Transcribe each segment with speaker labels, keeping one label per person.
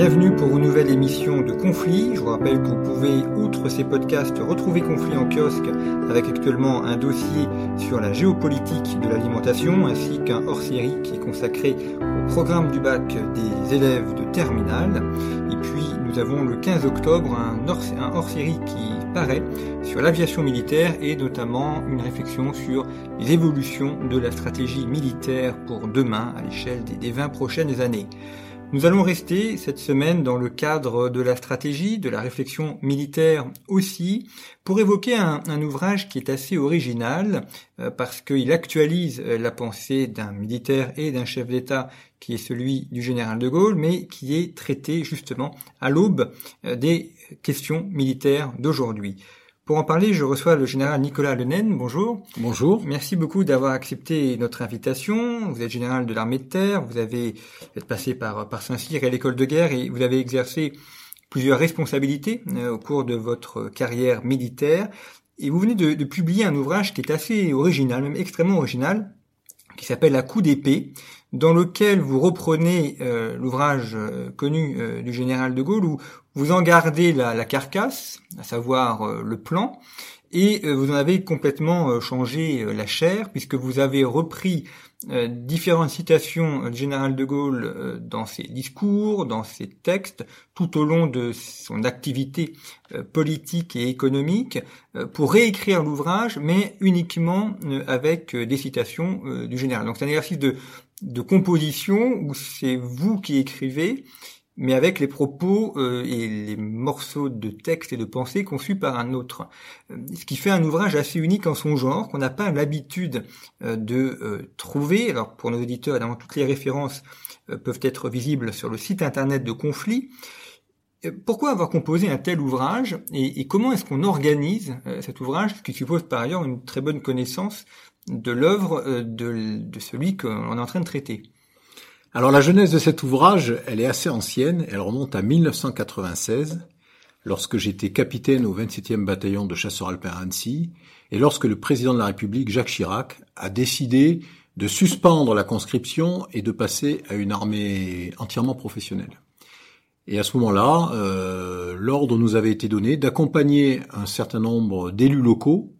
Speaker 1: Bienvenue pour une nouvelle émission de Conflit. Je vous rappelle que vous pouvez, outre ces podcasts, retrouver Conflit en kiosque avec actuellement un dossier sur la géopolitique de l'alimentation ainsi qu'un hors-série qui est consacré au programme du bac des élèves de terminale. Et puis nous avons le 15 octobre un hors-série qui paraît sur l'aviation militaire et notamment une réflexion sur les évolutions de la stratégie militaire pour demain à l'échelle des 20 prochaines années. Nous allons rester cette semaine dans le cadre de la stratégie, de la réflexion militaire aussi, pour évoquer un, ouvrage qui est assez original, euh, parce qu'il actualise euh, la pensée d'un militaire et d'un chef d'État qui est celui du général de Gaulle, mais qui est traité justement à l'aube euh, des questions militaires d'aujourd'hui. Pour en parler, je reçois le général Nicolas Lenen. Bonjour.
Speaker 2: Bonjour.
Speaker 1: Merci beaucoup d'avoir accepté notre invitation. Vous êtes général de l'armée de terre, vous avez êtes passé par, par Saint-Cyr et l'école de guerre et vous avez exercé plusieurs responsabilités euh, au cours de votre carrière militaire. Et vous venez de, de publier un ouvrage qui est assez original, même extrêmement original, qui s'appelle La coup d'épée, dans lequel vous reprenez euh, l'ouvrage euh, connu du général de Gaulle, où vous en gardez la, carcasse, à savoir le plan, et vous en avez complètement changé la chair, puisque vous avez repris euh, différentes citations du général de Gaulle euh, dans ses discours, dans ses textes, tout au long de son activité euh, politique et économique, pour réécrire l'ouvrage, mais uniquement avec des citations du général. Donc c'est un exercice de composition où c'est vous qui écrivez mais avec les propos euh, et les morceaux de texte et de pensée conçus par un autre. Euh, ce qui fait un ouvrage assez unique en son genre, qu'on n'a pas l'habitude euh, de trouver. Alors pour nos auditeurs, évidemment, toutes les références peuvent être visibles sur le site internet de Conflit. Pourquoi avoir composé un tel ouvrage et, comment est-ce qu'on organise cet ouvrage, ce qui suppose par ailleurs une très bonne connaissance de l'œuvre de, de celui qu'on est en train de traiter?
Speaker 2: Alors la genèse de cet ouvrage, elle est assez ancienne, elle remonte à 1996, lorsque j'étais capitaine au 27e bataillon de chasseurs alpins Annecy, et lorsque le président de la République, Jacques Chirac, a décidé de suspendre la conscription et de passer à une armée entièrement professionnelle. Et à ce moment-là, euh, l'ordre nous avait été donné d'accompagner un certain nombre d'élus locaux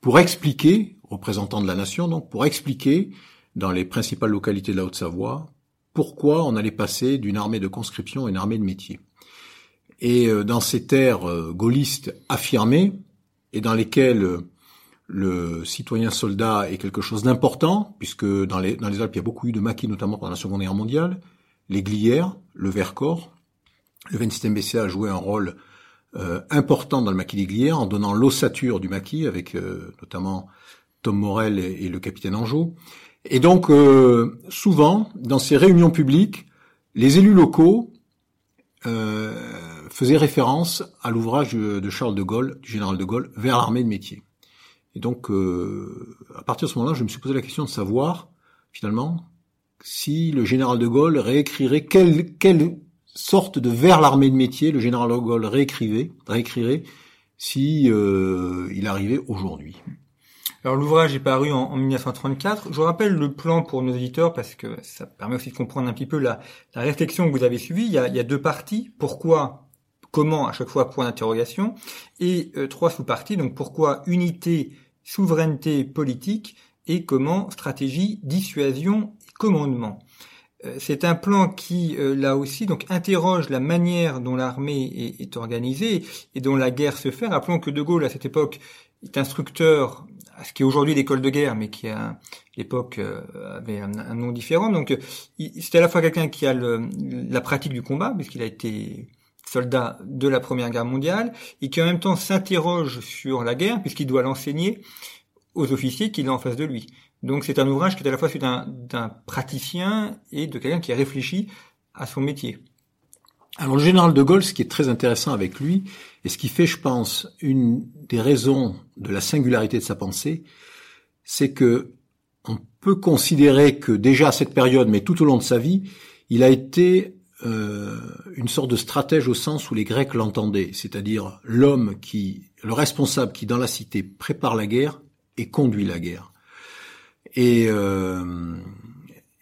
Speaker 2: pour expliquer, représentants de la nation donc, pour expliquer dans les principales localités de la Haute-Savoie, pourquoi on allait passer d'une armée de conscription à une armée de métier. Et euh, dans ces terres euh, gaullistes affirmées, et dans lesquelles euh, le citoyen soldat est quelque chose d'important, puisque dans les, Alpes, il y a beaucoup eu de maquis, notamment pendant la Seconde Guerre mondiale, les glières, le Vercors, le 27e BCA a joué un rôle important dans le maquis des glières, en donnant l'ossature du maquis, avec notamment Tom Morel et, et, le capitaine Anjou. Et donc, euh, souvent, dans ces réunions publiques, les élus locaux euh, faisaient référence à l'ouvrage de Charles de Gaulle, du général de Gaulle, vers l'armée de métier. Et donc, euh, à partir de ce moment-là, je me suis posé la question de savoir, finalement, si le général de Gaulle réécrirait quelle, quelle sorte de vers l'armée de métier le général de Gaulle réécrivait, réécrirait si euh, il arrivait aujourd'hui.
Speaker 1: Alors l'ouvrage est paru en, 1934. Je rappelle le plan pour nos éditeurs parce que ça permet aussi de comprendre un petit peu la, réflexion que vous avez suivie. Il y, a, deux parties. Pourquoi, comment à chaque fois point d'interrogation et euh, trois sous-parties. Donc pourquoi unité, souveraineté politique et comment stratégie, dissuasion et commandement. Euh, c'est un plan qui, euh, là aussi, donc interroge la manière dont l'armée est, est, organisée et dont la guerre se fait. Rappelons que De Gaulle, à cette époque, est instructeur ce qui est aujourd'hui l'école de guerre, mais qui à l'époque euh, avait un, nom différent. Donc c'était à la fois quelqu'un qui a la pratique du combat, puisqu'il a été soldat de la Première Guerre mondiale et qui en même temps s'interroge sur la guerre puisqu'il doit l'enseigner aux officiers qu'il a en face de lui. Donc c'est un ouvrage qui est à la fois celui d'un praticien et de quelqu'un qui a réfléchi à son métier.
Speaker 2: Alors le général de Gaulle, ce qui est très intéressant avec lui, et ce qui fait, je pense, une des raisons de la singularité de sa pensée, c'est que on peut considérer que déjà à cette période, mais tout au long de sa vie, il a été euh, une sorte de stratège au sens où les Grecs l'entendaient, c'est-à-dire l'homme qui, le responsable qui dans la cité prépare la guerre et conduit la guerre. Et, euh,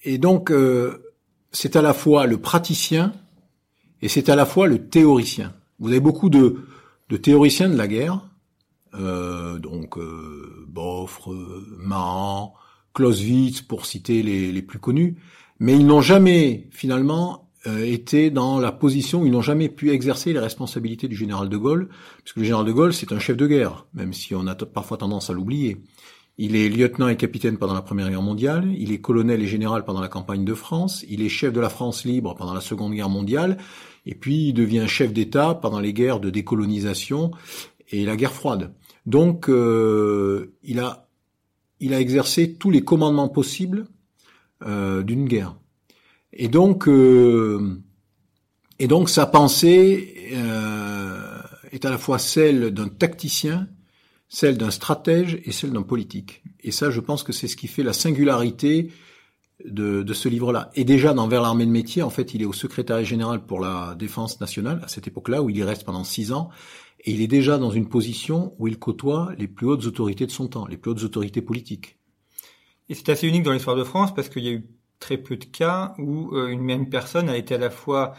Speaker 2: et donc euh, c'est à la fois le praticien et c'est à la fois le théoricien. Vous avez beaucoup de, de théoriciens de la guerre, euh, donc euh, Boffre, Mahan, Clausewitz pour citer les, les plus connus, mais ils n'ont jamais finalement euh, été dans la position, ils n'ont jamais pu exercer les responsabilités du général de Gaulle, puisque le général de Gaulle c'est un chef de guerre, même si on a parfois tendance à l'oublier. Il est lieutenant et capitaine pendant la Première Guerre mondiale, il est colonel et général pendant la campagne de France, il est chef de la France libre pendant la Seconde Guerre mondiale, et puis il devient chef d'État pendant les guerres de décolonisation et la guerre froide. Donc euh, il a exercé tous les commandements possibles euh, d'une guerre. Et donc euh, et donc sa pensée est à la fois celle d'un tacticien celle d'un stratège et celle d'un politique. Et ça, je pense que c'est ce qui fait la singularité de, de ce livre-là. Et déjà, dans Vers l'armée de métier, en fait, il est au secrétariat général pour la défense nationale, à cette époque-là, où il y reste pendant six ans, et il est déjà dans une position où il côtoie les plus hautes autorités de son temps, les plus hautes autorités politiques.
Speaker 1: Et c'est assez unique dans l'histoire de France, parce qu'il y a eu très peu de cas où euh, une même personne a été à la fois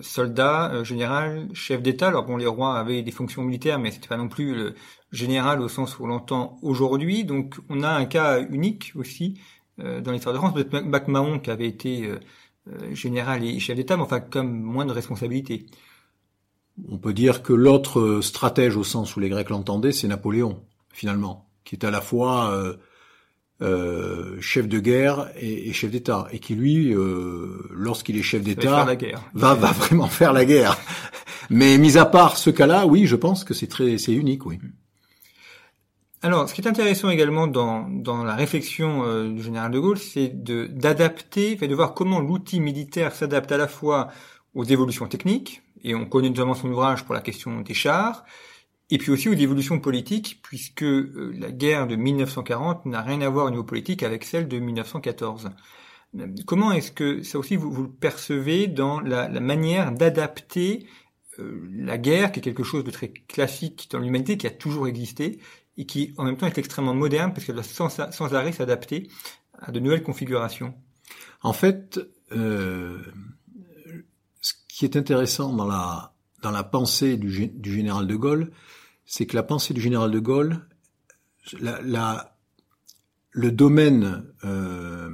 Speaker 1: soldat, euh, général, chef d'État. Alors bon, les rois avaient des fonctions militaires, mais c'était pas non plus le général au sens où on l'entend aujourd'hui. Donc on a un cas unique aussi euh, dans l'histoire de France. Peut-être MacMahon qui avait été général et chef d'État, mais enfin comme moins de responsabilités.
Speaker 2: On peut dire que l'autre stratège au sens où les Grecs l'entendaient, c'est Napoléon, finalement, qui est à la fois euh, chef de guerre et, chef d'État, et qui lui, euh, lorsqu'il est chef d'État, va, va vraiment faire la guerre. Mais mis à part ce cas-là, oui, je pense que c'est très, c'est unique, oui.
Speaker 1: Alors, ce qui est intéressant également dans, dans la réflexion euh, du général de Gaulle, c'est de d'adapter, de voir comment l'outil militaire s'adapte à la fois aux évolutions techniques, et on connaît notamment son ouvrage pour la question des chars, et puis aussi aux évolutions politiques, puisque euh, la guerre de 1940 n'a rien à voir au niveau politique avec celle de 1914. Comment est-ce que ça aussi vous, le percevez dans la, manière d'adapter euh, la guerre, qui est quelque chose de très classique dans l'humanité, qui a toujours existé, et qui en même temps est extrêmement moderne, parce qu'elle doit sans, arrêt s'adapter à de nouvelles configurations?
Speaker 2: En fait, euh, ce qui est intéressant dans la, pensée du général de Gaulle, c'est que la pensée du général de Gaulle, la, le domaine, euh,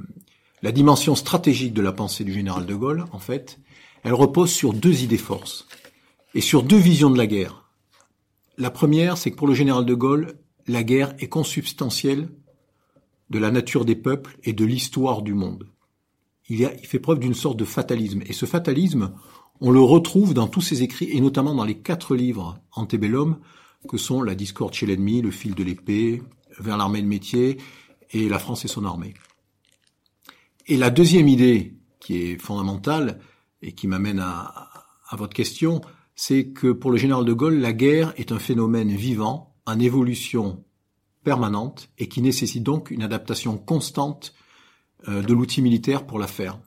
Speaker 2: la dimension stratégique de la pensée du général de Gaulle, en fait, elle repose sur deux idées forces et sur deux visions de la guerre. La première, c'est que pour le général de Gaulle, la guerre est consubstantielle de la nature des peuples et de l'histoire du monde. Il, il fait preuve d'une sorte de fatalisme. Et ce fatalisme, on le retrouve dans tous ses écrits, et notamment dans les quatre livres Antebellum, que sont la discorde chez l'ennemi, le fil de l'épée, vers l'armée de métier et la France et son armée. Et la deuxième idée qui est fondamentale et qui m'amène à, votre question, c'est que pour le général de Gaulle, la guerre est un phénomène vivant, en évolution permanente et qui nécessite donc une adaptation constante euh, de l'outil militaire pour la faire.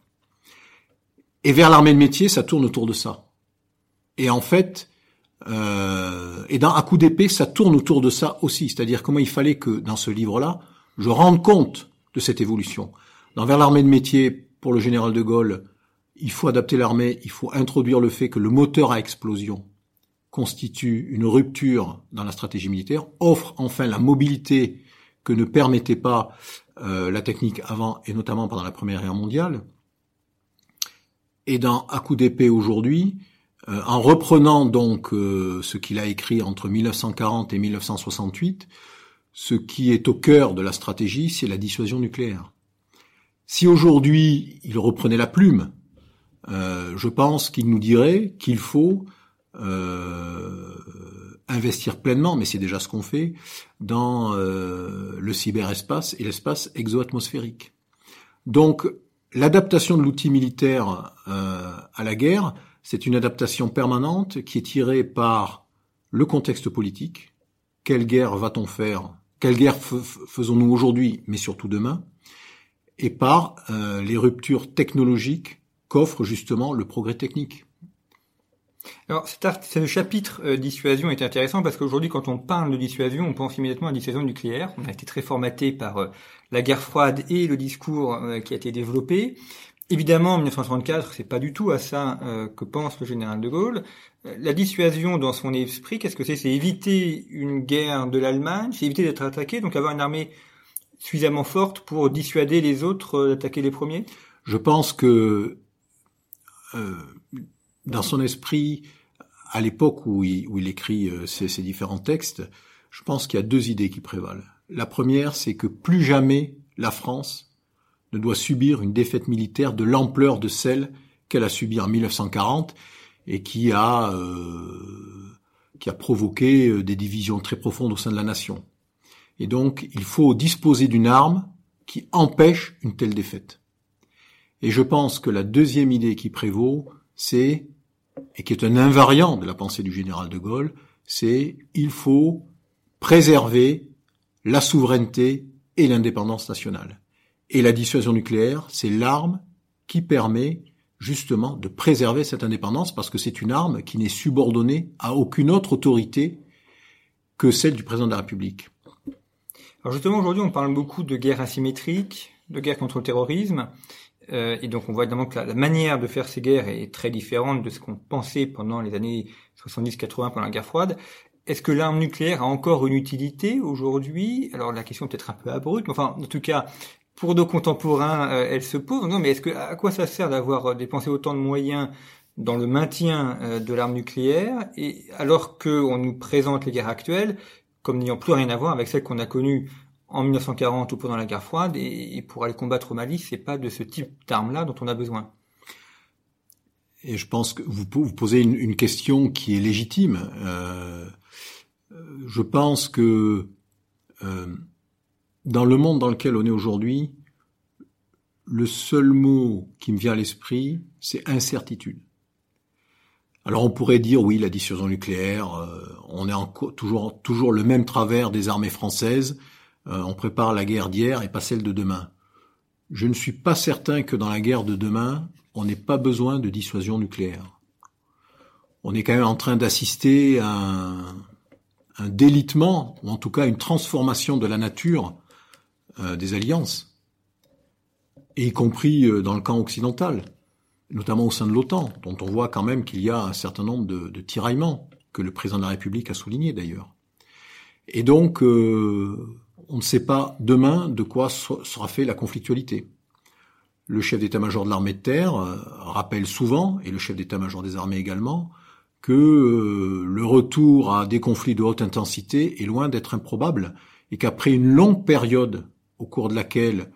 Speaker 2: Et vers l'armée de métier, ça tourne autour de ça. Et en fait, euh, et dans À coup d'épée, ça tourne autour de ça aussi, c'est-à-dire comment il fallait que dans ce livre-là, je rende compte de cette évolution. Dans Vers l'armée de métier, pour le général de Gaulle, il faut adapter l'armée, il faut introduire le fait que le moteur à explosion constitue une rupture dans la stratégie militaire, offre enfin la mobilité que ne permettait pas euh, la technique avant et notamment pendant la Première Guerre mondiale. Et dans À coup d'épée aujourd'hui, euh, en reprenant donc euh, ce qu'il a écrit entre 1940 et 1968, ce qui est au cœur de la stratégie, c'est la dissuasion nucléaire. Si aujourd'hui il reprenait la plume, euh, je pense qu'il nous dirait qu'il faut investir pleinement, mais c'est déjà ce qu'on fait, dans le cyberespace et l'espace exoatmosphérique. Donc, l'adaptation de l'outil militaire à la guerre, c'est une adaptation permanente qui est tirée par le contexte politique. Quelle guerre va-t-on faire? Quelle guerre faisons-nous aujourd'hui, mais surtout demain? Et par euh, les ruptures technologiques qu'offre justement le progrès technique.
Speaker 1: Alors, ce chapitre euh, dissuasion est intéressant parce qu'aujourd'hui, quand on parle de dissuasion, on pense immédiatement à la dissuasion nucléaire. On a été très formaté par euh, la guerre froide et le discours qui a été développé. Évidemment, en 1934, c'est pas du tout à ça que pense le général de Gaulle. La dissuasion, dans son esprit, qu'est-ce que c'est? C'est éviter une guerre de l'Allemagne, c'est éviter d'être attaqué, donc avoir une armée suffisamment forte pour dissuader les autres d'attaquer les premiers?
Speaker 2: Je pense que dans son esprit, à l'époque où il, écrit euh, ces, ces, différents textes, je pense qu'il y a deux idées qui prévalent. La première, c'est que plus jamais la France doit subir une défaite militaire de l'ampleur de celle qu'elle a subie en 1940 et qui a euh, qui a provoqué euh, des divisions très profondes au sein de la nation. Et donc, il faut disposer d'une arme qui empêche une telle défaite. Et je pense que la deuxième idée qui prévaut, c'est et qui est un invariant de la pensée du général de Gaulle, c'est il faut préserver la souveraineté et l'indépendance nationale. Et la dissuasion nucléaire, c'est l'arme qui permet justement de préserver cette indépendance parce que c'est une arme qui n'est subordonnée à aucune autre autorité que celle du président de la République.
Speaker 1: Alors justement, aujourd'hui, on parle beaucoup de guerre asymétrique, de guerre contre le terrorisme. Euh, et donc on voit évidemment que la, manière de faire ces guerres est très différente de ce qu'on pensait pendant les années 70-80 pendant la guerre froide. Est-ce que l'arme nucléaire a encore une utilité aujourd'hui? Alors la question est peut-être un peu abrupte, mais enfin en tout cas pour nos contemporains, euh, elle se pose. Non, mais est-ce que à quoi ça sert d'avoir euh, dépensé autant de moyens dans le maintien de l'arme nucléaire et alors qu'on nous présente les guerres actuelles comme n'ayant plus rien à voir avec celles qu'on a connues en 1940 ou pendant la guerre froide, et, pour aller combattre au Mali, c'est pas de ce type d'armes-là dont on a besoin.
Speaker 2: Et je pense que vous, posez une, question qui est légitime. Euh, je pense que euh, dans le monde dans lequel on est aujourd'hui, le seul mot qui me vient à l'esprit, c'est incertitude. Alors on pourrait dire oui, la dissuasion nucléaire, euh, on est en, toujours toujours le même travers des armées françaises, euh, on prépare la guerre d'hier et pas celle de demain. Je ne suis pas certain que dans la guerre de demain, on n'ait pas besoin de dissuasion nucléaire. On est quand même en train d'assister à un, délitement, ou en tout cas une transformation de la nature des alliances, y compris euh, dans le camp occidental, notamment au sein de l'OTAN, dont on voit quand même qu'il y a un certain nombre de, tiraillements, que le président de la République a souligné d'ailleurs. Et donc, on ne sait pas demain de quoi sera fait la conflictualité. Le chef d'état-major de l'armée de terre euh, rappelle souvent, et le chef d'état-major des armées également, que euh, le retour à des conflits de haute intensité est loin d'être improbable, et qu'après une longue période au cours de laquelle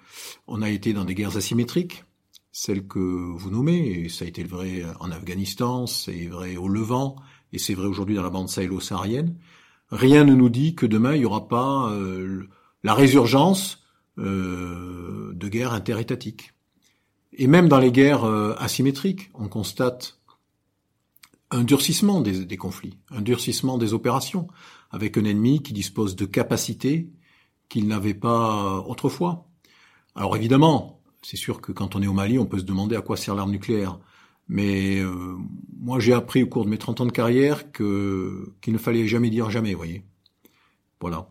Speaker 2: on a été dans des guerres asymétriques, celles que vous nommez, et ça a été vrai en Afghanistan, c'est vrai au Levant, et c'est vrai aujourd'hui dans la bande sahélo-saharienne, rien ne nous dit que demain il n'y aura pas euh, la résurgence euh, de guerres interétatiques. Et même dans les guerres euh, asymétriques, on constate un durcissement des, des, conflits, un durcissement des opérations, avec un ennemi qui dispose de capacités qu'il n'avait pas autrefois. Alors évidemment, c'est sûr que quand on est au Mali, on peut se demander à quoi sert l'arme nucléaire. Mais euh, moi, j'ai appris au cours de mes 30 ans de carrière qu'il ne fallait jamais dire jamais, vous voyez. Voilà.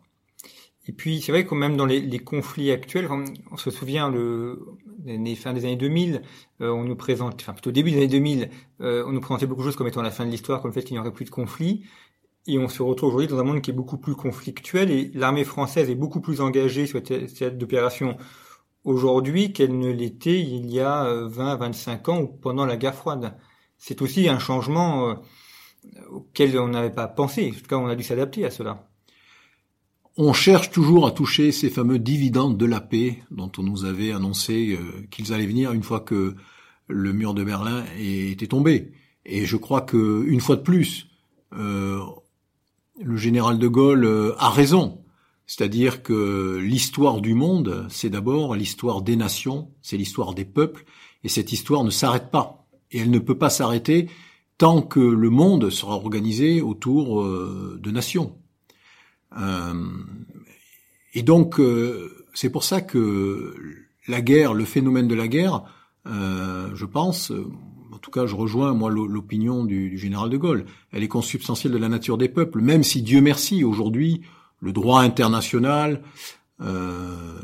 Speaker 1: Et puis c'est vrai que même dans les, conflits actuels, on se souvient le fins des années 2000, euh, on nous présente, enfin plutôt début des années 2000, euh, on nous présentait beaucoup de choses comme étant la fin de l'histoire, comme le fait qu'il n'y aurait plus de conflits. Et on se retrouve aujourd'hui dans un monde qui est beaucoup plus conflictuel et l'armée française est beaucoup plus engagée sur cette opération aujourd'hui qu'elle ne l'était il y a 20 euh, 25 ans ou pendant la guerre froide. C'est aussi un changement auquel on n'avait pas pensé. En tout cas, on a dû s'adapter à cela
Speaker 2: on cherche toujours à toucher ces fameux dividendes de la paix dont on nous avait annoncé euh, qu'ils allaient venir une fois que le mur de Berlin était tombé. Et je crois que une fois de plus, euh, le général de Gaulle euh, a raison. C'est-à-dire que l'histoire du monde, c'est d'abord l'histoire des nations, c'est l'histoire des peuples, et cette histoire ne s'arrête pas. Et elle ne peut pas s'arrêter tant que le monde sera organisé autour euh, de nations. et donc, c'est pour ça que la guerre, le phénomène de la guerre, je pense, en tout cas, je rejoins moi l'opinion du, général de Gaulle. Elle est consubstantielle de la nature des peuples, même si Dieu merci aujourd'hui le droit international, euh,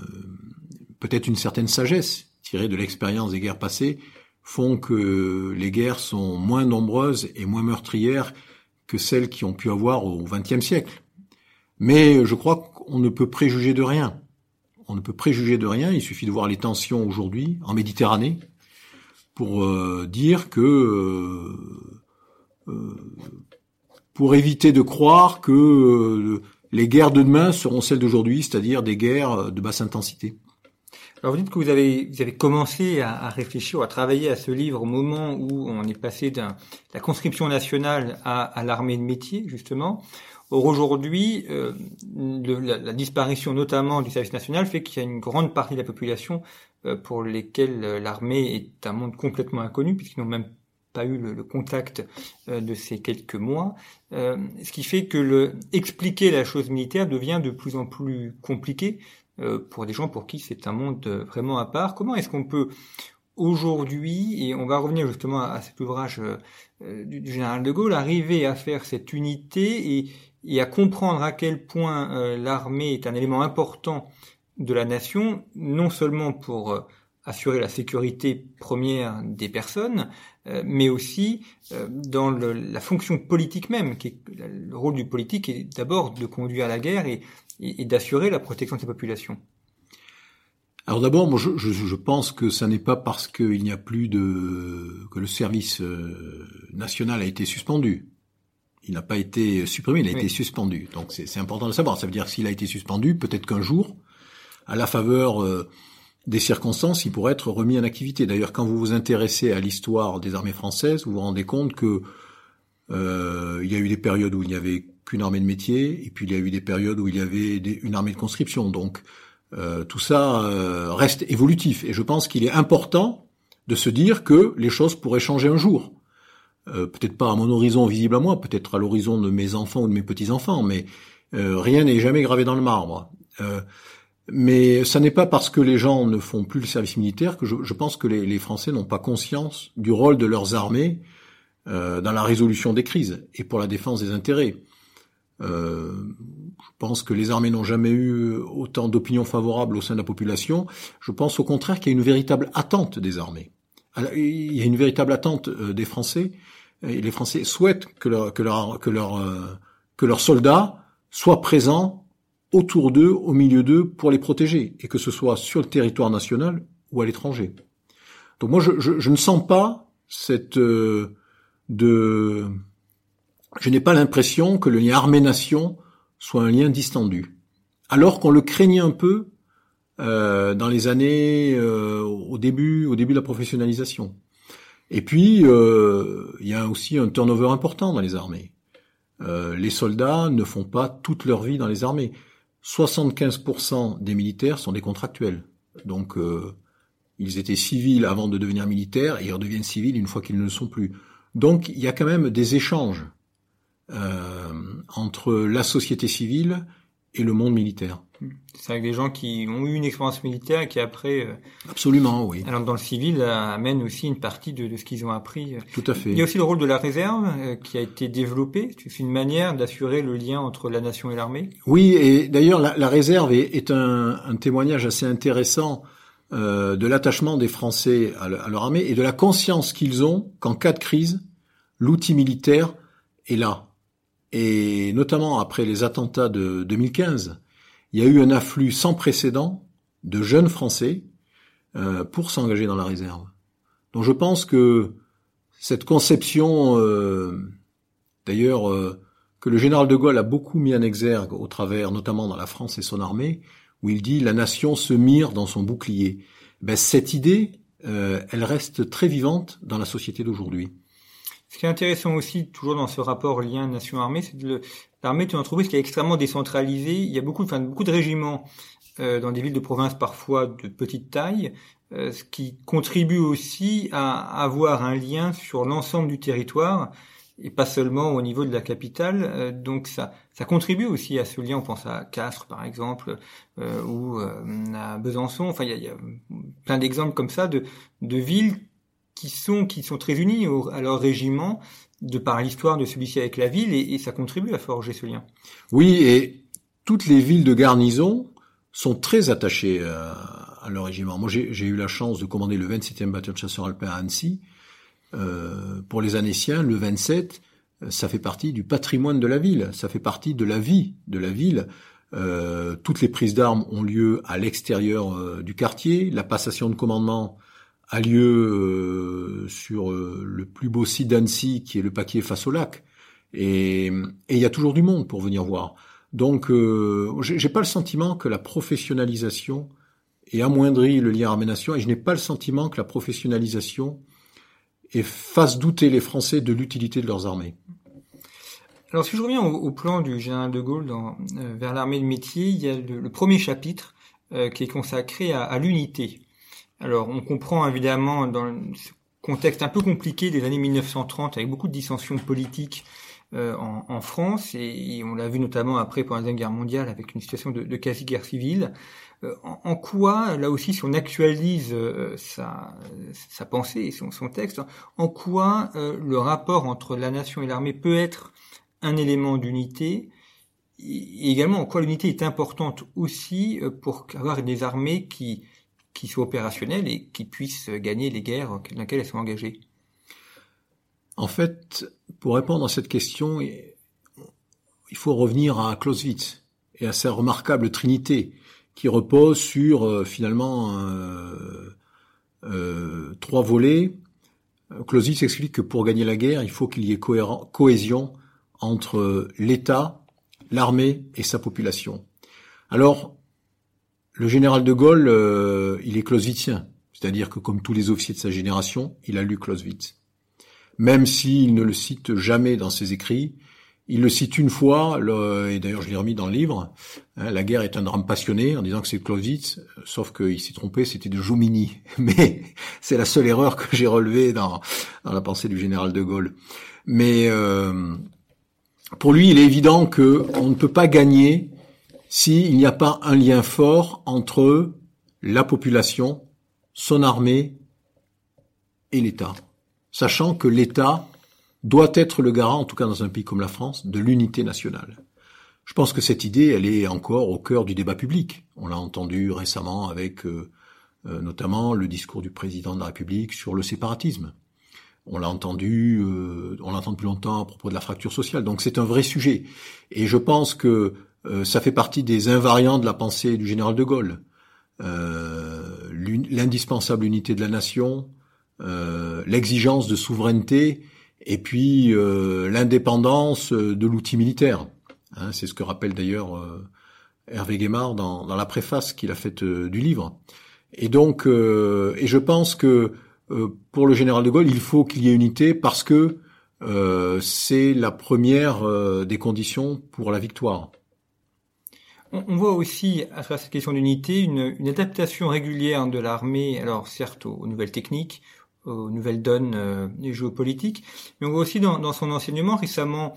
Speaker 2: peut-être une certaine sagesse tirée de l'expérience des guerres passées, font que les guerres sont moins nombreuses et moins meurtrières que celles qui ont pu avoir au XXe siècle. Mais je crois qu'on ne peut préjuger de rien. On ne peut préjuger de rien. Il suffit de voir les tensions aujourd'hui en Méditerranée, pour euh, dire que euh, euh, pour éviter de croire que les guerres de demain seront celles d'aujourd'hui, c'est-à-dire des guerres de basse intensité.
Speaker 1: Alors vous dites que vous avez, vous avez commencé à, à, réfléchir, à travailler à ce livre au moment où on est passé de la conscription nationale à, à l'armée de métier, justement. Or aujourd'hui, euh, la, la, disparition notamment du service national fait qu'il y a une grande partie de la population euh, pour lesquels euh, l'armée est un monde complètement inconnu, puisqu'ils n'ont même pas eu le, contact euh, de ces quelques mois, ce qui fait que le, expliquer la chose militaire devient de plus en plus compliqué pour des gens pour qui c'est un monde vraiment à part. Comment est-ce qu'on peut aujourd'hui, et on va revenir justement à, cet ouvrage du, général de Gaulle, arriver à faire cette unité et, et à comprendre à quel point l'armée est un élément important de la nation, non seulement pour euh, assurer la sécurité première des personnes, euh, mais aussi euh, dans la fonction politique même. Qui est, le rôle du politique est d'abord de conduire la guerre et, d'assurer la protection de sa population.
Speaker 2: Alors d'abord, moi, je, je, pense que ça n'est pas parce qu'il n'y a plus de que le service national a été suspendu. Il n'a pas été supprimé, il a été suspendu. Donc c'est important de savoir. Ça veut dire s'il a été suspendu, peut-être qu'un jour, à la faveur euh, des circonstances, il pourrait être remis en activité. D'ailleurs, quand vous vous intéressez à l'histoire des armées françaises, vous vous rendez compte que euh, il y a eu des périodes où il n'y avait qu'une armée de métier, et puis il y a eu des périodes où il y avait une armée de conscription. Donc euh, tout ça reste évolutif, et je pense qu'il est important de se dire que les choses pourraient changer un jour. Peut-être pas à mon horizon visible à moi, peut-être à l'horizon de mes enfants ou de mes petits-enfants, mais rien n'est jamais gravé dans le marbre. Mais ça n'est pas parce que les gens ne font plus le service militaire que je, pense que les, Français n'ont pas conscience du rôle de leurs armées euh, dans la résolution des crises et pour la défense des intérêts. Euh, je pense que les armées n'ont jamais eu autant d'opinions favorables au sein de la population. Je pense au contraire qu'il y a une véritable attente des armées. il y a une véritable attente euh, des Français. Les Français souhaitent que leurs soldats soient présents autour d'eux, au milieu d'eux, pour les protéger, et que ce soit sur le territoire national ou à l'étranger. Donc moi, je, je, je, ne sens pas cette euh, de, je n'ai pas l'impression que le lien armée-nation soit un lien distendu, alors qu'on le craignait un peu euh, dans les années euh, au début, au début de la professionnalisation. Et puis, euh, il y a aussi un turnover important dans les armées. Euh, les soldats ne font pas toute leur vie dans les armées. 75% des militaires sont des contractuels. Donc, euh, ils étaient civils avant de devenir militaires et ils redeviennent civils une fois qu'ils ne le sont plus. Donc, il y a quand même des échanges euh, entre la société civile et le monde militaire.
Speaker 1: C'est avec des gens qui ont eu une expérience militaire et qui après, euh,
Speaker 2: absolument, oui.
Speaker 1: Alors dans le civil, euh, amènent aussi une partie de, de ce qu'ils ont appris.
Speaker 2: Tout à fait.
Speaker 1: Il y a aussi le rôle de la réserve euh, qui a été développé. C'est une manière d'assurer le lien entre la nation et l'armée.
Speaker 2: Oui, et d'ailleurs la, la, réserve est, est un, un, témoignage assez intéressant euh, de l'attachement des Français à, à leur armée et de la conscience qu'ils ont qu'en cas de crise, l'outil militaire est là. Et notamment après les attentats de 2015 il y a eu un afflux sans précédent de jeunes Français euh, pour s'engager dans la réserve. Donc je pense que cette conception, euh, d'ailleurs, euh, que le général de Gaulle a beaucoup mis en exergue au travers, notamment dans la France et son armée, où il dit la nation se mire dans son bouclier. Ben, cette idée, elle reste très vivante dans la société d'aujourd'hui.
Speaker 1: Ce qui est intéressant aussi, toujours dans ce rapport lien nation-armée, c'est que l'armée est une entreprise qui est extrêmement décentralisée. Il y a beaucoup, enfin, beaucoup de régiments euh, dans des villes de province parfois de petite taille, euh, ce qui contribue aussi à avoir un lien sur l'ensemble du territoire et pas seulement au niveau de la capitale. Euh, donc ça, ça contribue aussi à ce lien. On pense à Castres par exemple ou à Besançon. Enfin, il y a, y a, plein d'exemples comme ça de, de villes qui sont qui sont très unies à leur régiment de par l'histoire de celui-ci avec la ville et, et ça contribue à forger ce lien.
Speaker 2: Oui, et toutes les villes de garnison sont très attachés à, à leur régiment. Moi, j'ai eu la chance de commander le 27e bataillon de chasseurs alpins à Annecy. Euh, pour les Annéciens, le 27, ça fait partie du patrimoine de la ville, ça fait partie de la vie de la ville. Euh, toutes les prises d'armes ont lieu à l'extérieur euh, du quartier. La passation de commandement a lieu euh, sur euh, le plus beau site d'Annecy, qui est le paquier face au lac. Et il y a toujours du monde pour venir voir. Donc, euh, j'ai pas le sentiment que la professionnalisation ait amoindri le lien armée-nation, et je n'ai pas le sentiment que la professionnalisation ait fasse douter les Français de l'utilité de leurs armées.
Speaker 1: Alors, si je reviens au, au plan du général de Gaulle dans, euh, vers l'armée de métier, il y a le, le premier chapitre euh, qui est consacré à, à l'unité. Alors, on comprend évidemment dans ce contexte un peu compliqué des années 1930, avec beaucoup de dissensions politiques euh, en, France, et, on l'a vu notamment après pendant la Deuxième Guerre mondiale avec une situation de, quasi-guerre civile. Euh, en, quoi, là aussi, si on actualise euh, sa, sa pensée et son, son texte, en quoi euh, le rapport entre la nation et l'armée peut être un élément d'unité, et également en quoi l'unité est importante aussi euh, pour avoir des armées qui, qui soient opérationnelles et qui puissent gagner les guerres dans lesquelles elles sont engagées
Speaker 2: en fait, pour répondre à cette question, il faut revenir à Clausewitz et à sa remarquable trinité qui repose sur euh, finalement euh, euh, trois volets. Clausewitz explique que pour gagner la guerre, il faut qu'il y ait cohésion entre l'État, l'armée et sa population. Alors, le général de Gaulle, euh, il est clausewitzien, c'est-à-dire que comme tous les officiers de sa génération, il a lu Clausewitz même s'il ne le cite jamais dans ses écrits. Il le cite une fois, et d'ailleurs je l'ai remis dans le livre, hein, La guerre est un drame passionné, en disant que c'est Clausewitz, sauf qu'il s'est trompé, c'était de Jomini. Mais c'est la seule erreur que j'ai relevée dans, dans, la pensée du général de Gaulle. Mais euh, pour lui, il est évident que on ne peut pas gagner s'il n'y a pas un lien fort entre la population, son armée et l'État sachant que l'État doit être le garant, en tout cas dans un pays comme la France, de l'unité nationale. Je pense que cette idée, elle est encore au cœur du débat public. On l'a entendu récemment avec euh, euh, notamment le discours du président de la République sur le séparatisme. On l'a entendu, euh, on l'entend depuis longtemps à propos de la fracture sociale. Donc c'est un vrai sujet. Et je pense que ça fait partie des invariants de la pensée du général de Gaulle. Euh, l'indispensable unité de la nation, euh, l'exigence de souveraineté et puis euh, l'indépendance de l'outil militaire. Hein, c'est ce que rappelle d'ailleurs euh, Hervé Guémard dans, dans, la préface qu'il a faite du livre. Et donc, et je pense que pour le général de Gaulle, il faut qu'il y ait unité parce que c'est la première des conditions pour la victoire.
Speaker 1: On voit aussi, à travers cette question d'unité, une, une, adaptation régulière de l'armée, alors certes aux nouvelles techniques, aux nouvelles donnes euh, géopolitiques. Mais on voit aussi dans, dans son enseignement récemment,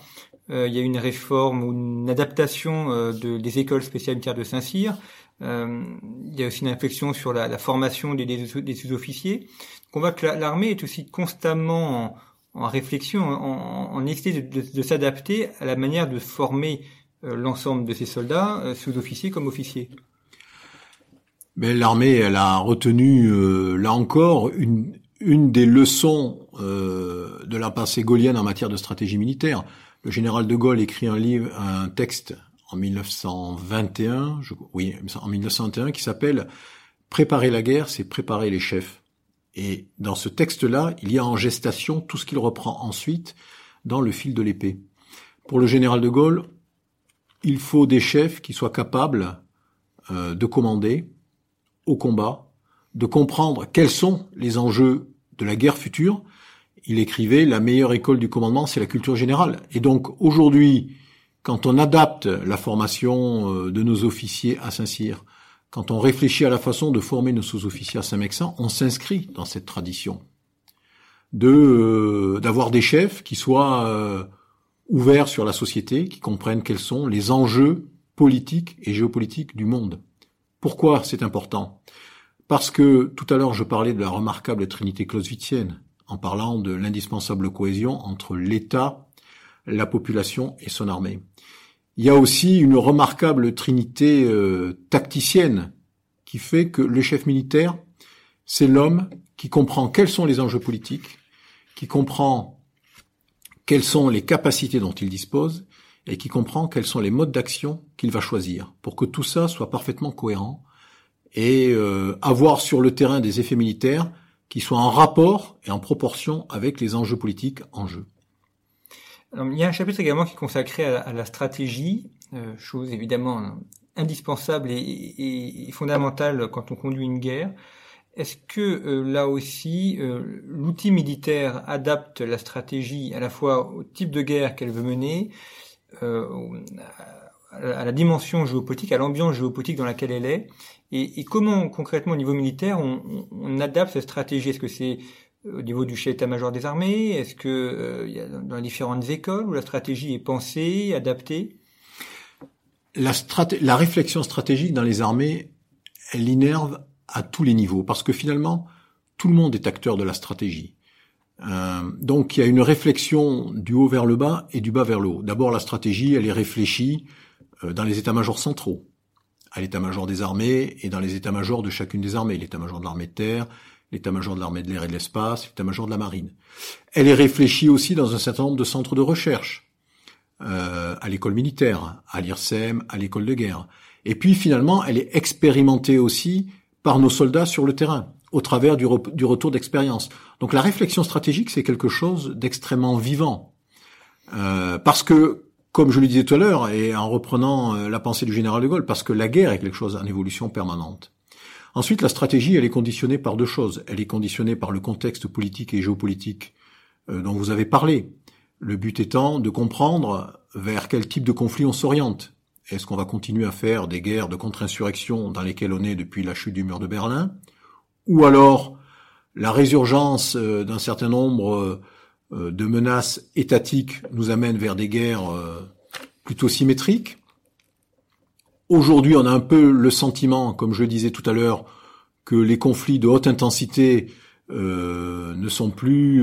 Speaker 1: euh, il y a une réforme ou une adaptation euh, de, des écoles spéciales militaires de Saint-Cyr. Euh, il y a aussi une réflexion sur la, la formation des, des, sous-officiers. on voit que l'armée est aussi constamment en, en réflexion, en, en nécessité de, de, de s'adapter à la manière de former l'ensemble de ses soldats, euh, sous-officiers comme officiers.
Speaker 2: Mais l'armée, elle a retenu, euh, là encore, une, une des leçons euh, de la pensée gaulienne en matière de stratégie militaire. Le général de Gaulle écrit un livre, un texte en 1921, je, oui, en 1921, qui s'appelle Préparer la guerre, c'est préparer les chefs. Et dans ce texte-là, il y a en gestation tout ce qu'il reprend ensuite dans le fil de l'épée. Pour le général de Gaulle, il faut des chefs qui soient capables euh, de commander au combat, de comprendre quels sont les enjeux de la guerre future il écrivait la meilleure école du commandement, c'est la culture générale. Et donc aujourd'hui, quand on adapte la formation euh, de nos officiers à Saint-Cyr, quand on réfléchit à la façon de former nos sous-officiers à Saint-Mexan, on s'inscrit dans cette tradition de euh, d'avoir des chefs qui soient ouverts sur la société, qui comprennent quels sont les enjeux politiques et géopolitiques du monde. Pourquoi c'est important? Parce que tout à l'heure je parlais de la remarquable trinité clausewitzienne en parlant de l'indispensable cohésion entre l'État, la population et son armée. Il y a aussi une remarquable trinité euh, tacticienne qui fait que le chef militaire, c'est l'homme qui comprend quels sont les enjeux politiques, qui comprend quelles sont les capacités dont il dispose et qui comprend quels sont les modes d'action qu'il va choisir pour que tout ça soit parfaitement cohérent et euh, avoir sur le terrain des effets militaires qui soient en rapport et en proportion avec les enjeux politiques en jeu.
Speaker 1: il y a un chapitre également qui est consacré à, la stratégie, euh, chose évidemment indispensable et, et, fondamentale quand on conduit une guerre. Est-ce que euh, là aussi, euh, l'outil militaire adapte la stratégie à la fois au type de guerre qu'elle veut mener, à la dimension géopolitique, à l'ambiance géopolitique dans laquelle elle est, et, et, comment concrètement au niveau militaire on, on adapte cette stratégie? Est-ce que c'est euh, au niveau du chef état-major des armées? Est-ce que euh, dans différentes écoles où la stratégie est pensée, adaptée?
Speaker 2: La, la réflexion stratégique dans les armées, elle innerve à tous les niveaux, parce que finalement, tout le monde est acteur de la stratégie. Euh, donc il y a une réflexion du haut vers le bas et du bas vers le haut. D'abord, la stratégie, elle est réfléchie euh, dans les états-majors centraux à l'état-major des armées et dans les états-majors de chacune des armées, l'état-major de l'armée de terre, l'état-major de l'armée de l'air et de l'espace, l'état-major de la marine. Elle est réfléchie aussi dans un certain nombre de centres de recherche, euh, à l'école militaire, à l'IRSEM, à l'école de guerre. Et puis finalement, elle est expérimentée aussi par nos soldats sur le terrain, au travers du, retour d'expérience. Donc la réflexion stratégique, c'est quelque chose d'extrêmement vivant. Euh, parce que comme je le disais tout à l'heure, et en reprenant euh, la pensée du général de Gaulle, parce que la guerre est quelque chose en évolution permanente. Ensuite, la stratégie, elle est conditionnée par deux choses. Elle est conditionnée par le contexte politique et géopolitique euh, dont vous avez parlé. Le but étant de comprendre vers quel type de conflit on s'oriente. Est-ce qu'on va continuer à faire des guerres de contre-insurrection dans lesquelles on est depuis la chute du mur de Berlin Ou alors la résurgence euh, d'un certain nombre euh, de menaces étatiques nous amènent vers des guerres euh, plutôt symétriques? Aujourd'hui, on a un peu le sentiment, comme je le disais tout à l'heure, que les conflits de haute intensité euh, ne sont plus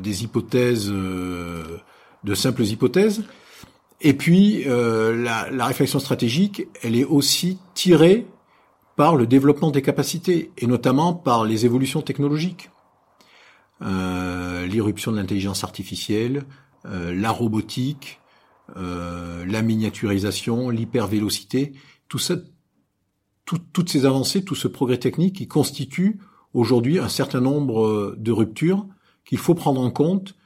Speaker 2: des hypothèses, de simples hypothèses. Et puis, la, la, réflexion stratégique, elle est aussi tirée par le développement des capacités, et notamment par les évolutions technologiques. Euh, l'irruption de l'intelligence artificielle, euh, la robotique, euh, la miniaturisation, l'hypervélocité, tout ça, toutes ces avancées, tout ce progrès technique qui constitue aujourd'hui un certain nombre de ruptures qu'il faut prendre en compte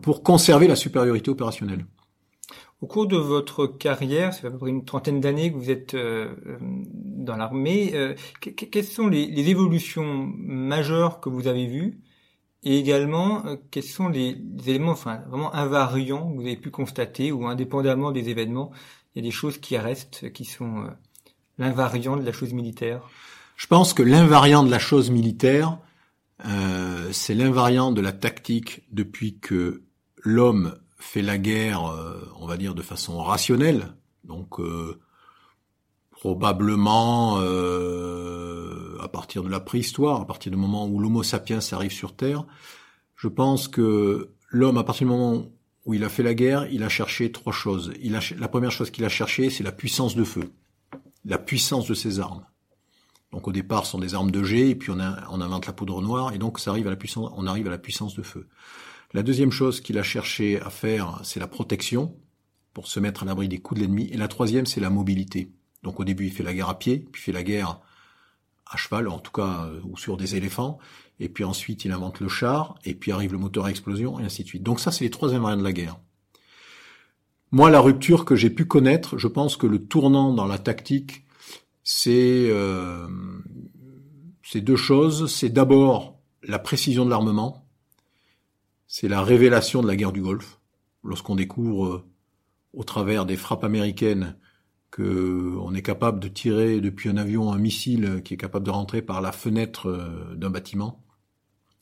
Speaker 2: pour conserver la supériorité opérationnelle.
Speaker 1: Au cours de votre carrière, c'est à peu près une trentaine d'années que vous êtes dans l'armée, quelles sont les, évolutions majeures que vous avez vues et également, euh, quels sont les, éléments enfin, vraiment invariants que vous avez pu constater ou indépendamment des événements, il y a des choses qui restent, qui sont euh, l'invariant de la chose militaire?
Speaker 2: Je pense que l'invariant de la chose militaire, euh, c'est l'invariant de la tactique depuis que l'homme fait la guerre, on va dire, de façon rationnelle. Donc, probablement euh, à partir de la préhistoire, à partir du moment où l'Homo sapiens arrive sur Terre, je pense que l'homme, à partir du moment où il a fait la guerre, il a cherché trois choses. Il la première chose qu'il a cherché, c'est la puissance de feu, la puissance de ses armes. Donc au départ, ce sont des armes de jet, et puis on, a, on invente la poudre noire, et donc ça arrive à la puissance, on arrive à la puissance de feu. La deuxième chose qu'il a cherché à faire, c'est la protection, pour se mettre à l'abri des coups de l'ennemi. Et la troisième, c'est la mobilité. Donc au début, il fait la guerre à pied, puis il fait la guerre à cheval, en tout cas, euh, ou sur des éléphants. Et puis ensuite, il invente le char, et puis arrive le moteur à explosion, et ainsi de suite. Donc ça, c'est les trois invariants de la guerre. Moi, la rupture que j'ai pu connaître, je pense que le tournant dans la tactique, c'est euh, deux choses. C'est d'abord la précision de l'armement, c'est la révélation de la guerre du Golfe, lorsqu'on découvre euh, au travers des frappes américaines que on est capable de tirer depuis un avion un missile qui est capable de rentrer par la fenêtre euh, d'un bâtiment.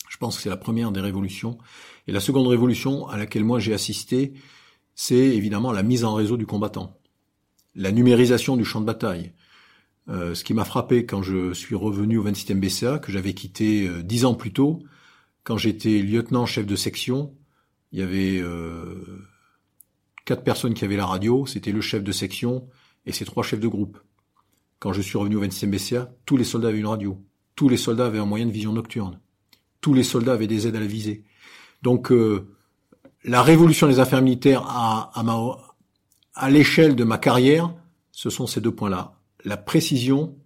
Speaker 2: Je pense que c'est la première des révolutions. Et la seconde révolution à laquelle moi j'ai assisté, c'est évidemment la mise en réseau du combattant, la numérisation du champ de bataille. Euh, ce qui m'a frappé quand je suis revenu au 26e BCA, que j'avais quitté euh, dix ans plus tôt, quand j'étais lieutenant chef de section, il y avait euh, quatre personnes qui avaient la radio, c'était le chef de section et ses trois chefs de groupe. Quand je suis revenu au 26e BCA, tous les soldats avaient une radio, tous les soldats avaient un moyen de vision nocturne, tous les soldats avaient des aides à la visée. Donc la révolution des affaires militaires à, à, à l'échelle de ma carrière, ce sont ces deux points-là. La précision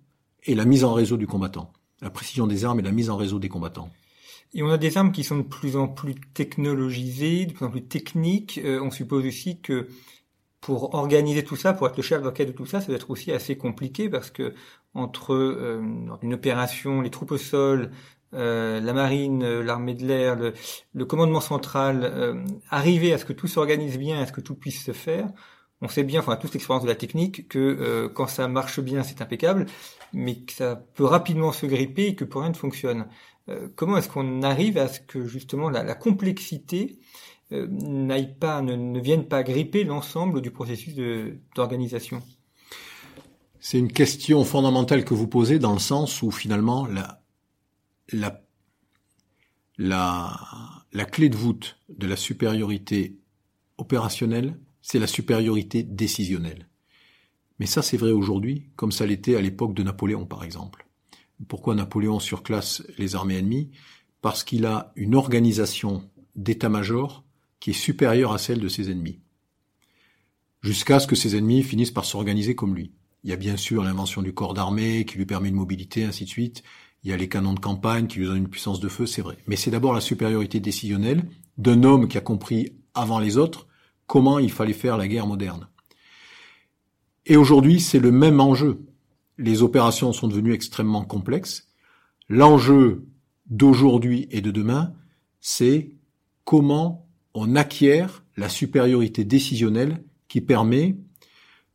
Speaker 2: et la mise en réseau du combattant. La précision des armes et la mise en réseau des combattants.
Speaker 1: Et on a des armes qui sont de plus en plus technologisées, de plus en plus techniques. Euh, on suppose aussi que pour organiser tout ça, pour être le chef d'orchestre de tout ça, ça va être aussi assez compliqué parce que entre euh, une opération, les troupes au sol, euh, la marine, l'armée de l'air, le, commandement central, euh, arriver à ce que tout s'organise bien, à ce que tout puisse se faire. On sait bien, enfin, toute l'expérience de la technique, que quand ça marche bien, c'est impeccable, mais que ça peut rapidement se gripper et que pour rien ne fonctionne. comment est-ce qu'on arrive à ce que justement la, complexité n'aille pas, ne, ne, vienne pas gripper l'ensemble du processus d'organisation?
Speaker 2: C'est une question fondamentale que vous posez dans le sens où finalement la clé de voûte de la supériorité opérationnelle, c'est la supériorité décisionnelle. Mais ça, c'est vrai aujourd'hui, comme ça l'était à l'époque de Napoléon, par exemple. Pourquoi Napoléon surclasse les armées ennemies? Parce qu'il a une organisation d'état-major qui est supérieure à celle de ses ennemis. Jusqu'à ce que ses ennemis finissent par s'organiser comme lui. Il y a bien sûr l'invention du corps d'armée qui lui permet une mobilité, ainsi de suite, il y a les canons de campagne qui lui donnent une puissance de feu, c'est vrai. Mais c'est d'abord la supériorité décisionnelle d'un homme qui a compris avant les autres comment il fallait faire la guerre moderne. Et aujourd'hui, c'est le même enjeu. Les opérations sont devenues extrêmement complexes. L'enjeu d'aujourd'hui et de demain, c'est comment on acquiert la supériorité décisionnelle qui permet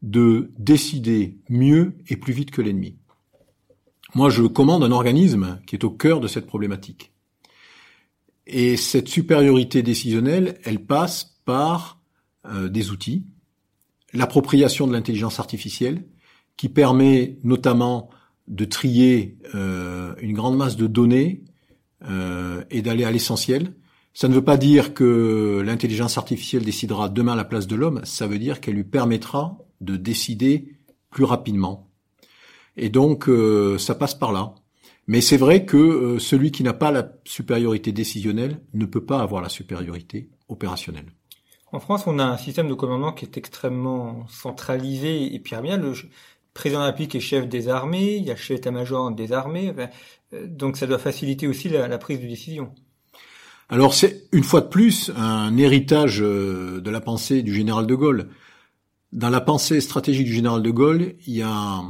Speaker 2: de décider mieux et plus vite que l'ennemi. Moi, je commande un organisme qui est au cœur de cette problématique. Et cette supériorité décisionnelle, elle passe par euh, des outils, l'appropriation de l'intelligence artificielle, qui permet notamment de trier euh, une grande masse de données euh, et d'aller à l'essentiel. Ça ne veut pas dire que l'intelligence artificielle décidera demain la place de l'homme, ça veut dire qu'elle lui permettra de décider plus rapidement, et donc, euh, ça passe par là. Mais c'est vrai que celui qui n'a pas la supériorité décisionnelle ne peut pas avoir la supériorité opérationnelle.
Speaker 1: En France, on a un système de commandement qui est extrêmement centralisé et pyramidal. Le président de la République est chef des armées, il y a chef d'état-major des armées, euh, donc ça doit faciliter aussi la, la prise de décision.
Speaker 2: Alors c'est une fois de plus un héritage de la pensée du général de Gaulle. Dans la pensée stratégique du général de Gaulle, il y a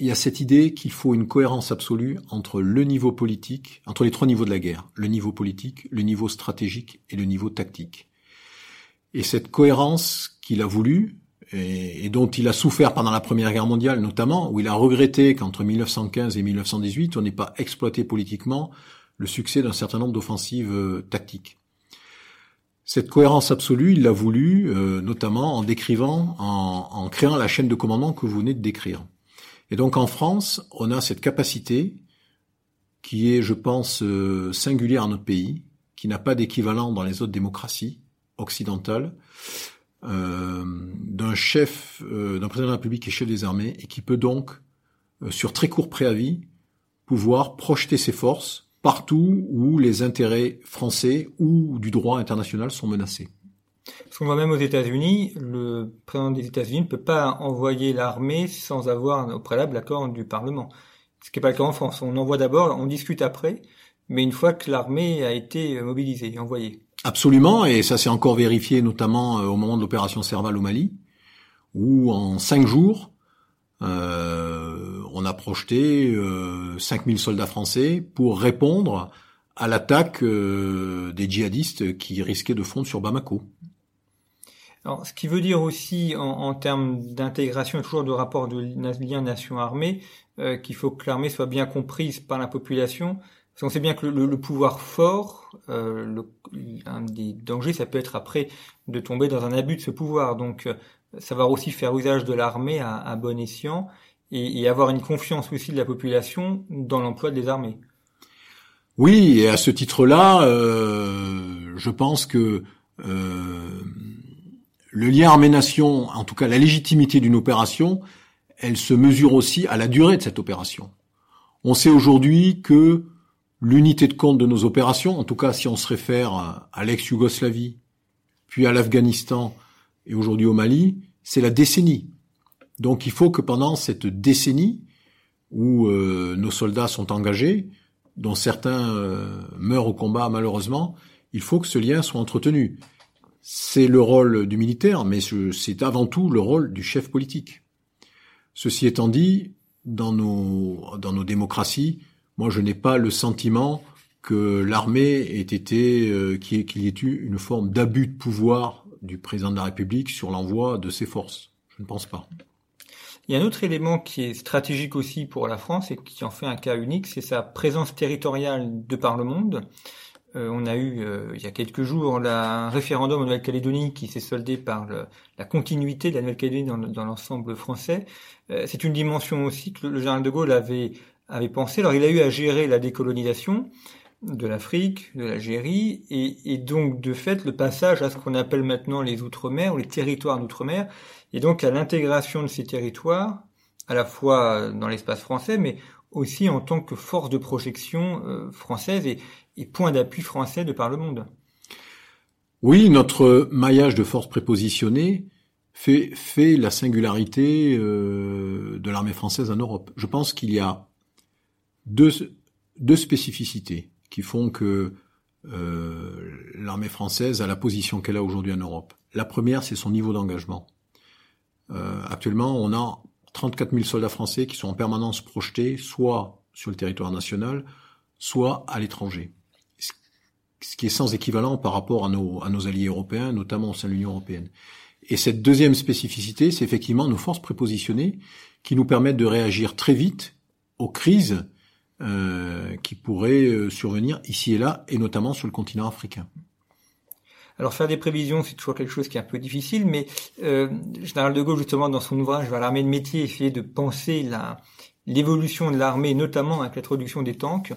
Speaker 2: il y a cette idée qu'il faut une cohérence absolue entre le niveau politique, entre les trois niveaux de la guerre, le niveau politique, le niveau stratégique et le niveau tactique. Et cette cohérence qu'il a voulu, et, dont il a souffert pendant la Première Guerre mondiale notamment, où il a regretté qu'entre 1915 et 1918, on n'ait pas exploité politiquement le succès d'un certain nombre d'offensives euh, tactiques. Cette cohérence absolue, il l'a voulu, euh, notamment en décrivant, en, créant la chaîne de commandement que vous venez de décrire. Et donc en France, on a cette capacité qui est, je pense, euh, singulière à notre pays, qui n'a pas d'équivalent dans les autres démocraties occidentales, euh, d'un chef, euh, d'un président de la République et chef des armées, et qui peut donc, sur très court préavis, pouvoir projeter ses forces partout où les intérêts français ou du droit international sont menacés.
Speaker 1: Parce qu'on voit même aux États-Unis, le président des États-Unis ne peut pas envoyer l'armée sans avoir au préalable l'accord du Parlement. Ce qui n'est pas le cas en France. On envoie d'abord, on discute après, mais une fois que l'armée a été mobilisée et envoyée.
Speaker 2: Absolument, et ça s'est encore vérifié notamment euh, au moment de l'opération Serval au Mali, où en cinq jours, euh, on a projeté euh, 5000 soldats français pour répondre à l'attaque des djihadistes qui risquaient de fondre sur Bamako.
Speaker 1: Alors, ce qui veut dire aussi en, en termes d'intégration et toujours de rapport de lien nation-armée, qu'il faut que l'armée soit bien comprise par la population, parce qu'on sait bien que le, pouvoir fort, euh, un des dangers, ça peut être après de tomber dans un abus de ce pouvoir. Donc, euh, savoir aussi faire usage de l'armée à, bon escient et, avoir une confiance aussi de la population dans l'emploi des armées.
Speaker 2: Oui, et à ce titre-là, euh, je pense que le lien armée-nation, en tout cas la légitimité d'une opération, elle se mesure aussi à la durée de cette opération. On sait aujourd'hui que l'unité de compte de nos opérations, en tout cas si on se réfère à, l'ex-Yougoslavie, puis à l'Afghanistan et aujourd'hui au Mali, c'est la décennie. Donc il faut que pendant cette décennie où euh, nos soldats sont engagés, dont certains euh, meurent au combat malheureusement, il faut que ce lien soit entretenu. C'est le rôle du militaire, mais c'est avant tout le rôle du chef politique. Ceci étant dit, dans nos, dans nos démocraties, moi, je n'ai pas le sentiment que l'armée ait été, euh, qu'il y ait eu une forme d'abus de pouvoir du président de la République sur l'envoi de ses forces. Je ne pense pas.
Speaker 1: Il y a un autre élément qui est stratégique aussi pour la France et qui en fait un cas unique, c'est sa présence territoriale de par le monde. Euh, on a eu euh, il y a quelques jours la, un référendum en Nouvelle-Calédonie qui s'est soldé par la continuité de la Nouvelle-Calédonie dans, l'ensemble français. Euh, c'est une dimension aussi que le général de Gaulle avait avait pensé. Alors il a eu à gérer la décolonisation de l'Afrique, de l'Algérie, et, et, donc de fait le passage à ce qu'on appelle maintenant les Outre-mer ou les territoires d'Outre-mer, et donc à l'intégration de ces territoires, à la fois dans l'espace français, mais aussi en tant que force de projection euh, française et, et point d'appui français de par le monde.
Speaker 2: Oui, notre maillage de forces prépositionnées fait, fait la singularité euh, de l'armée française en Europe. Je pense qu'il y a deux, deux spécificités qui font que euh, l'armée française a la position qu'elle a aujourd'hui en Europe. La première, c'est son niveau d'engagement. Euh, actuellement, on a 34 000 soldats français qui sont en permanence projetés, soit sur le territoire national, soit à l'étranger. Ce qui est sans équivalent par rapport à nos, à nos alliés européens, notamment au sein de l'Union européenne. Et cette deuxième spécificité, c'est effectivement nos forces prépositionnées qui nous permettent de réagir très vite aux crises euh, qui pourraient euh, survenir ici et là, et notamment sur le continent africain.
Speaker 1: Alors faire des prévisions, c'est toujours quelque chose qui est un peu difficile, mais euh, Général de Gaulle, justement, dans son ouvrage vers l'armée de métier, essayait de penser la, l'évolution de l'armée, notamment avec l'introduction des tanks.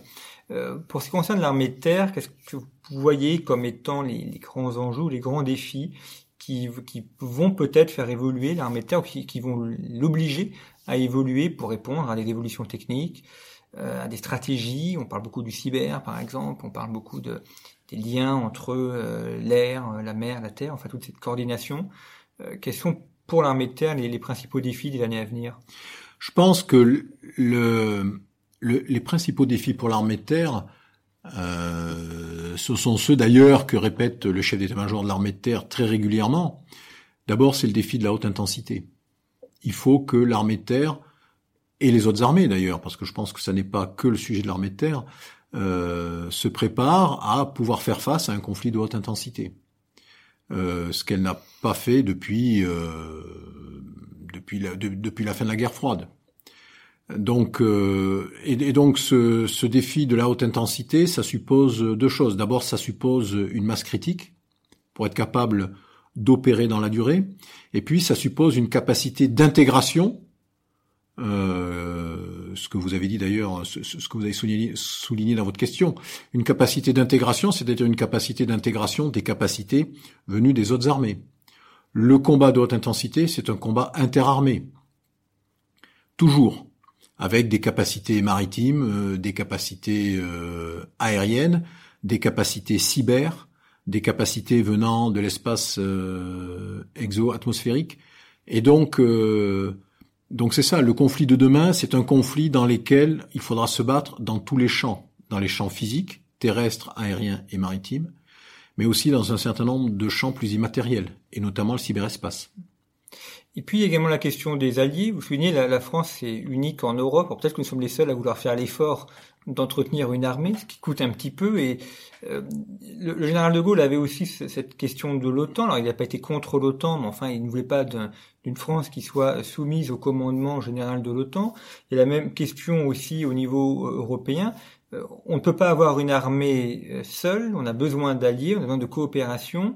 Speaker 1: Euh, pour ce qui concerne l'armée de terre, qu'est-ce que vous voyez comme étant les, les grands enjeux, les grands défis qui, qui vont peut-être faire évoluer l'armée de terre, ou qui, qui vont l'obliger à évoluer pour répondre à des évolutions techniques, à des stratégies. On parle beaucoup du cyber, par exemple. On parle beaucoup de, des liens entre euh, l'air, euh, la mer, la terre, enfin toute cette coordination. quels sont pour l'armée de terre les, les, principaux défis des années à venir?
Speaker 2: Je pense que le, le, les principaux défis pour l'armée de terre, euh, ce sont ceux d'ailleurs que répète le chef d'état-major de l'armée de terre très régulièrement. D'abord, c'est le défi de la haute intensité. Il faut que l'armée de terre et les autres armées d'ailleurs, parce que je pense que ça n'est pas que le sujet de l'armée de terre, euh, se prépare à pouvoir faire face à un conflit de haute intensité. Euh, ce qu'elle n'a pas fait depuis euh, depuis la, de, depuis la fin de la guerre froide. Donc euh, et, et, donc ce, ce défi de la haute intensité, ça suppose deux choses. D'abord, ça suppose une masse critique pour être capable d'opérer dans la durée, et puis ça suppose une capacité d'intégration euh, ce que vous avez dit d'ailleurs, ce, que vous avez souligné, dans votre question, une capacité d'intégration, c'est-à-dire une capacité d'intégration des capacités venues des autres armées. Le combat de haute intensité, c'est un combat interarmé, toujours, avec des capacités maritimes, euh, des capacités euh, aériennes, des capacités cyber, des capacités venant de l'espace exo-atmosphérique, et donc donc c'est ça, le conflit de demain, c'est un conflit dans lequel il faudra se battre dans tous les champs, dans les champs physiques, terrestres, aériens et maritimes, mais aussi dans un certain nombre de champs plus immatériels, et notamment le cyberespace.
Speaker 1: Et puis également la question des alliés. Vous soulignez, la, la France est unique en Europe. Peut-être que nous sommes les seuls à vouloir faire l'effort d'entretenir une armée, ce qui coûte un petit peu. Et euh, le, général de Gaulle avait aussi cette question de l'OTAN. Alors il n'a pas été contre l'OTAN, mais enfin il ne voulait pas d'une France qui soit soumise au commandement général de l'OTAN. Et la même question aussi au niveau euh, européen. Euh, on ne peut pas avoir une armée seule. On a besoin d'alliés, on a besoin de coopération.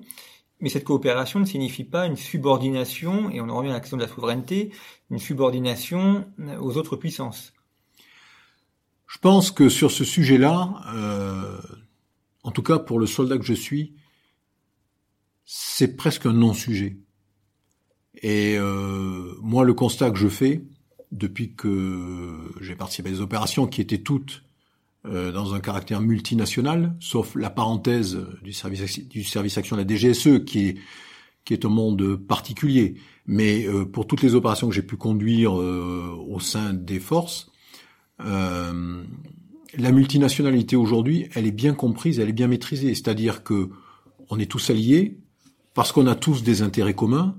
Speaker 1: Mais cette coopération ne signifie pas une subordination, et on en revient à la question de la souveraineté, une subordination aux autres puissances.
Speaker 2: Je pense que sur ce sujet-là, euh, en tout cas pour le soldat que je suis, c'est presque un non-sujet. Et euh, moi, le constat que je fais depuis que j'ai participé à des opérations qui étaient toutes euh, dans un caractère multinational, sauf la parenthèse du service du service action de la DGSE qui est qui est un monde particulier. Mais pour toutes les opérations que j'ai pu conduire au sein des forces, la multinationalité aujourd'hui, elle est bien comprise, elle est bien maîtrisée. C'est-à-dire que on est tous alliés parce qu'on a tous des intérêts communs.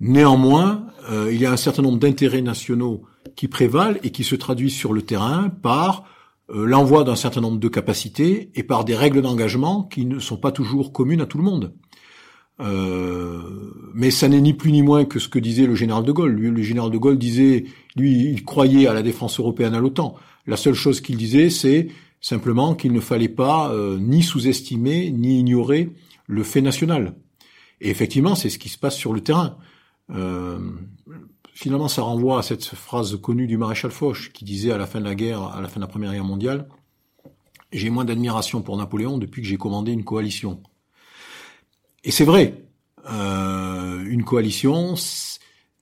Speaker 2: Néanmoins, il y a un certain nombre d'intérêts nationaux qui prévalent et qui se traduisent sur le terrain par euh, l'envoi d'un certain nombre de capacités et par des règles d'engagement qui ne sont pas toujours communes à tout le monde. Euh, mais ça n'est ni plus ni moins que ce que disait le général de Gaulle. Lui, le général de Gaulle disait, lui, il croyait à la défense européenne à l'OTAN. La seule chose qu'il disait, c'est simplement qu'il ne fallait pas euh, ni sous-estimer ni ignorer le fait national. Et effectivement, c'est ce qui se passe sur le terrain. Euh, finalement, ça renvoie à cette phrase connue du maréchal Foch qui disait à la fin de la guerre, à la fin de la Première Guerre mondiale, j'ai moins d'admiration pour Napoléon depuis que j'ai commandé une coalition. Et c'est vrai, euh, une coalition,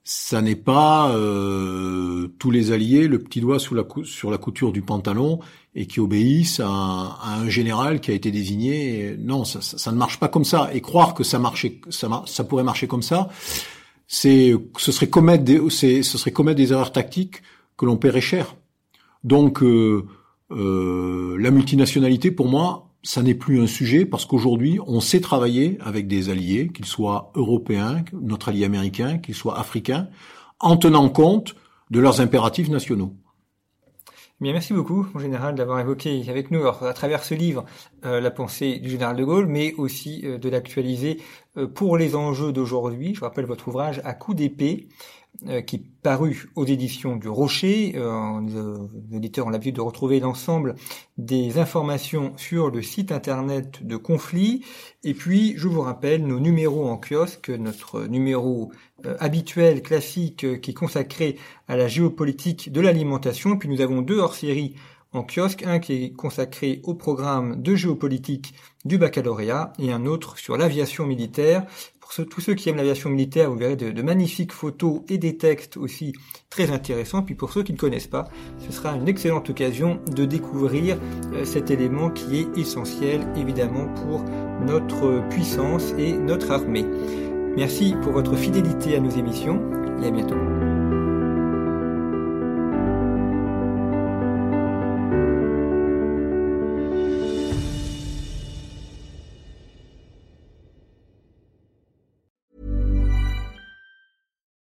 Speaker 2: ça n'est pas euh, tous les alliés le petit doigt sous la sur la couture du pantalon et qui obéissent à un, général qui a été désigné. Non, ça, ça, ne marche pas comme ça. Et croire que ça marchait, ça, ça pourrait marcher comme ça, c'est ce serait commettre des, ce serait commettre des erreurs tactiques que l'on paierait cher. Donc euh, euh, la multinationalité, pour moi, ça n'est plus un sujet parce qu'aujourd'hui, on sait travailler avec des alliés, qu'ils soient européens, notre allié américain, qu'ils soient africains, en tenant compte de leurs impératifs nationaux
Speaker 1: merci beaucoup, en général, d'avoir évoqué avec nous, à travers ce livre, euh, la pensée du général de Gaulle, mais aussi euh, de l'actualiser euh, pour les enjeux d'aujourd'hui. Je rappelle votre ouvrage À coup d'épée, qui est paru aux éditions du Rocher. les éditeurs ont l'habitude de retrouver l'ensemble des informations sur le site internet de Conflit. Et puis, je vous rappelle nos numéros en kiosque, notre numéro euh, habituel, classique, euh, qui est consacré à la géopolitique de l'alimentation. Puis nous avons deux hors-série en kiosque, un qui est consacré au programme de géopolitique du baccalauréat et un autre sur l'aviation militaire. Pour tous ceux qui aiment l'aviation militaire, vous verrez de, magnifiques photos et des textes aussi très intéressants. Puis pour ceux qui ne connaissent pas, ce sera une excellente occasion de découvrir euh, cet élément qui est essentiel évidemment pour notre puissance et notre armée. Merci pour votre fidélité à nos émissions et à bientôt.